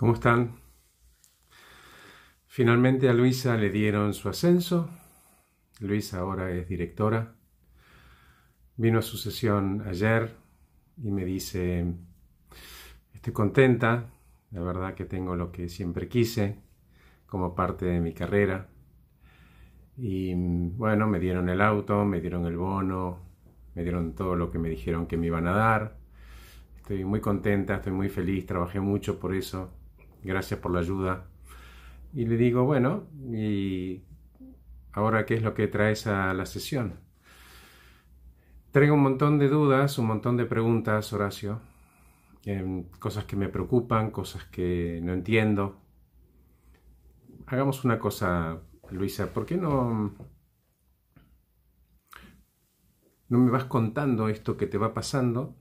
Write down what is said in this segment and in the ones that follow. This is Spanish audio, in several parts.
¿Cómo están? Finalmente a Luisa le dieron su ascenso. Luisa ahora es directora. Vino a su sesión ayer y me dice, estoy contenta, la verdad que tengo lo que siempre quise como parte de mi carrera. Y bueno, me dieron el auto, me dieron el bono, me dieron todo lo que me dijeron que me iban a dar. Estoy muy contenta, estoy muy feliz, trabajé mucho por eso gracias por la ayuda. Y le digo, bueno, ¿y ahora qué es lo que traes a la sesión? Traigo un montón de dudas, un montón de preguntas, Horacio, em, cosas que me preocupan, cosas que no entiendo. Hagamos una cosa, Luisa, ¿por qué no, no me vas contando esto que te va pasando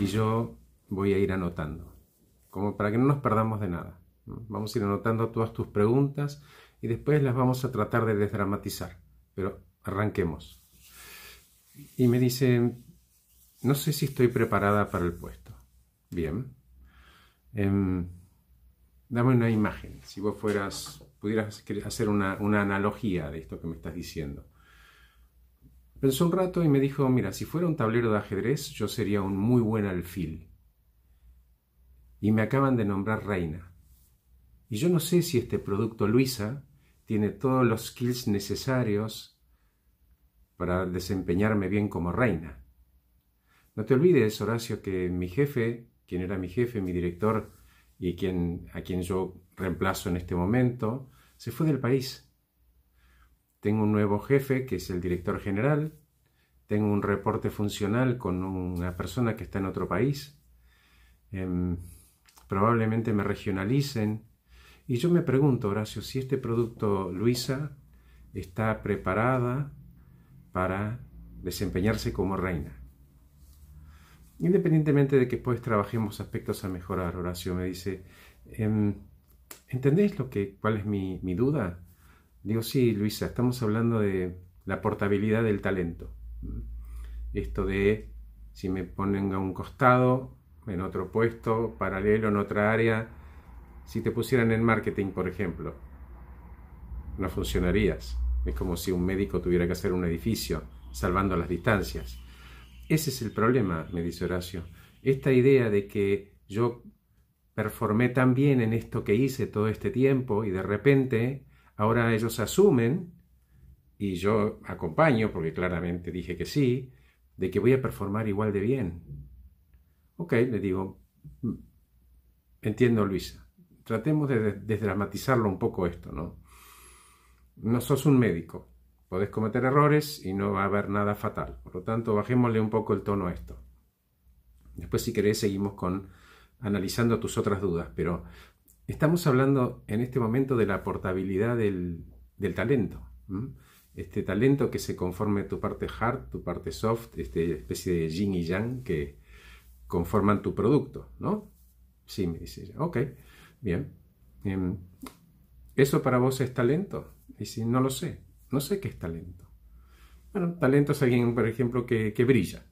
y yo voy a ir anotando? Como para que no nos perdamos de nada. Vamos a ir anotando todas tus preguntas y después las vamos a tratar de desdramatizar. Pero arranquemos. Y me dice, no sé si estoy preparada para el puesto. Bien. Em, dame una imagen. Si vos fueras, pudieras hacer una, una analogía de esto que me estás diciendo. Pensó un rato y me dijo, mira, si fuera un tablero de ajedrez, yo sería un muy buen alfil y me acaban de nombrar reina. Y yo no sé si este producto Luisa tiene todos los skills necesarios para desempeñarme bien como reina. No te olvides, Horacio, que mi jefe, quien era mi jefe, mi director y quien, a quien yo reemplazo en este momento, se fue del país. Tengo un nuevo jefe que es el director general, tengo un reporte funcional con una persona que está en otro país. Em, probablemente me regionalicen. Y yo me pregunto, Horacio, si este producto Luisa está preparada para desempeñarse como reina. Independientemente de que pues trabajemos aspectos a mejorar, Horacio me dice, em, ¿entendéis lo que, cuál es mi, mi duda? Digo, sí, Luisa, estamos hablando de la portabilidad del talento. Esto de si me ponen a un costado en otro puesto, paralelo, en otra área, si te pusieran en marketing, por ejemplo, no funcionarías. Es como si un médico tuviera que hacer un edificio, salvando las distancias. Ese es el problema, me dice Horacio. Esta idea de que yo performé tan bien en esto que hice todo este tiempo y de repente ahora ellos asumen, y yo acompaño, porque claramente dije que sí, de que voy a performar igual de bien. Ok, le digo, mm, entiendo Luisa, tratemos de desdramatizarlo un poco esto, ¿no? No sos un médico, podés cometer errores y no va a haber nada fatal, por lo tanto bajémosle un poco el tono a esto. Después si querés seguimos con analizando tus otras dudas, pero estamos hablando en este momento de la portabilidad del, talento. Este talento que se conforme tu parte hard, tu parte soft, este especie de yin y yang que, conforman tu producto, ¿no? Sí, me dice ella. Ok, bien. Em, ¿Eso para vos es talento? Y si no lo sé, no sé qué es talento. Bueno, talento es alguien, por ejemplo, que, brilla,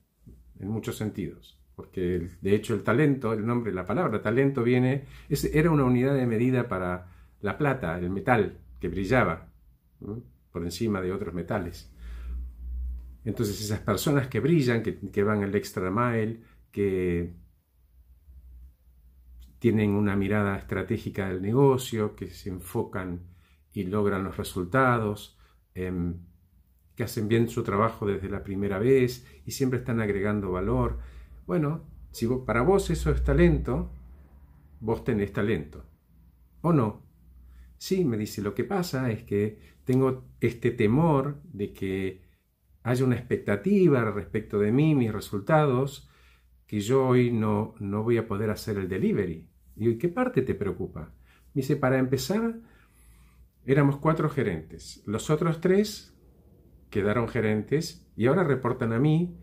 en muchos sentidos. Porque de hecho el talento, el nombre, la palabra talento viene, era una unidad de medida para la plata, el metal que brillaba por encima de otros metales. Entonces esas personas que brillan, que, que van el extra mile, que tienen una mirada estratégica del negocio, que se enfocan y logran los resultados, em, que hacen bien su trabajo desde la primera vez y siempre están agregando valor. Bueno, si para vos eso es talento, vos tenés talento. ¿O no? Sí, me dice, lo que pasa es que tengo este temor de que haya una expectativa respecto de mí, mis resultados, que yo hoy no, no voy a poder hacer el delivery. ¿y qué parte te preocupa? Me dice, para empezar, éramos cuatro gerentes. Los otros tres quedaron gerentes y ahora reportan a mí.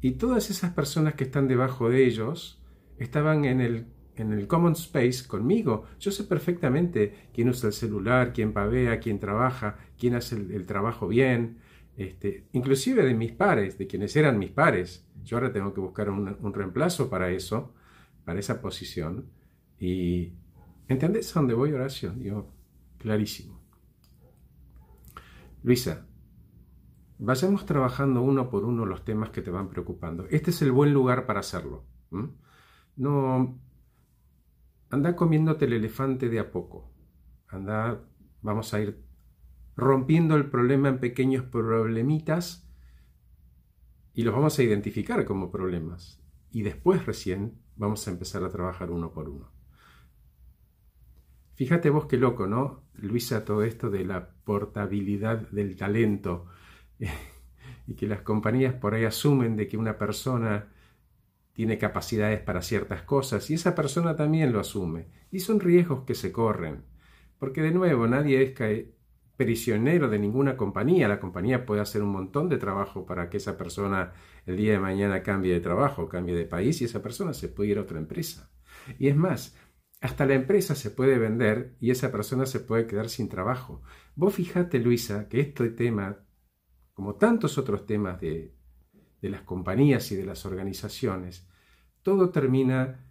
Y todas esas personas que están debajo de ellos estaban en el, en el common space conmigo. Yo sé perfectamente quién usa el celular, quién pavea, quién trabaja, quién hace el, trabajo bien. Este, inclusive de mis pares, de quienes eran mis pares. Yo ahora tengo que buscar un, reemplazo para eso, para esa posición. Y ¿Entendés a dónde voy, Horacio? Digo, clarísimo. Luisa, vayamos trabajando uno por uno los temas que te van preocupando. Este es el buen lugar para hacerlo. No, anda comiéndote el elefante de a poco. Anda, vamos a ir rompiendo el problema en pequeños problemitas y los vamos a identificar como problemas. Y después recién vamos a empezar a trabajar uno por uno. Fíjate vos qué loco, ¿no? Luisa, todo esto de la portabilidad del talento y que las compañías por ahí asumen de que una persona tiene capacidades para ciertas cosas y esa persona también lo asume. Y son riesgos que se corren. Porque de nuevo, nadie es prisionero de ninguna compañía. La compañía puede hacer un montón de trabajo para que esa persona el día de mañana cambie de trabajo, cambie de país y esa persona se puede ir a otra empresa. Y es más, hasta la empresa se puede vender y esa persona se puede quedar sin trabajo. Vos fijate, Luisa, que este tema, como tantos otros temas de, de las compañías y de las organizaciones, todo termina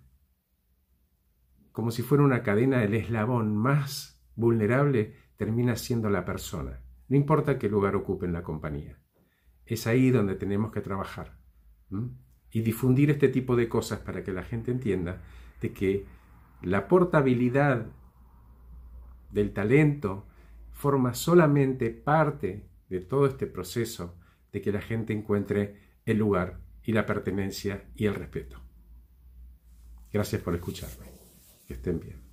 como si fuera una cadena, el eslabón más vulnerable termina siendo la persona. No importa qué lugar ocupe en la compañía. Es ahí donde tenemos que trabajar. Y difundir este tipo de cosas para que la gente entienda de que la portabilidad del talento forma solamente parte de todo este proceso de que la gente encuentre el lugar y la pertenencia y el respeto. Gracias por escucharme. Que estén bien.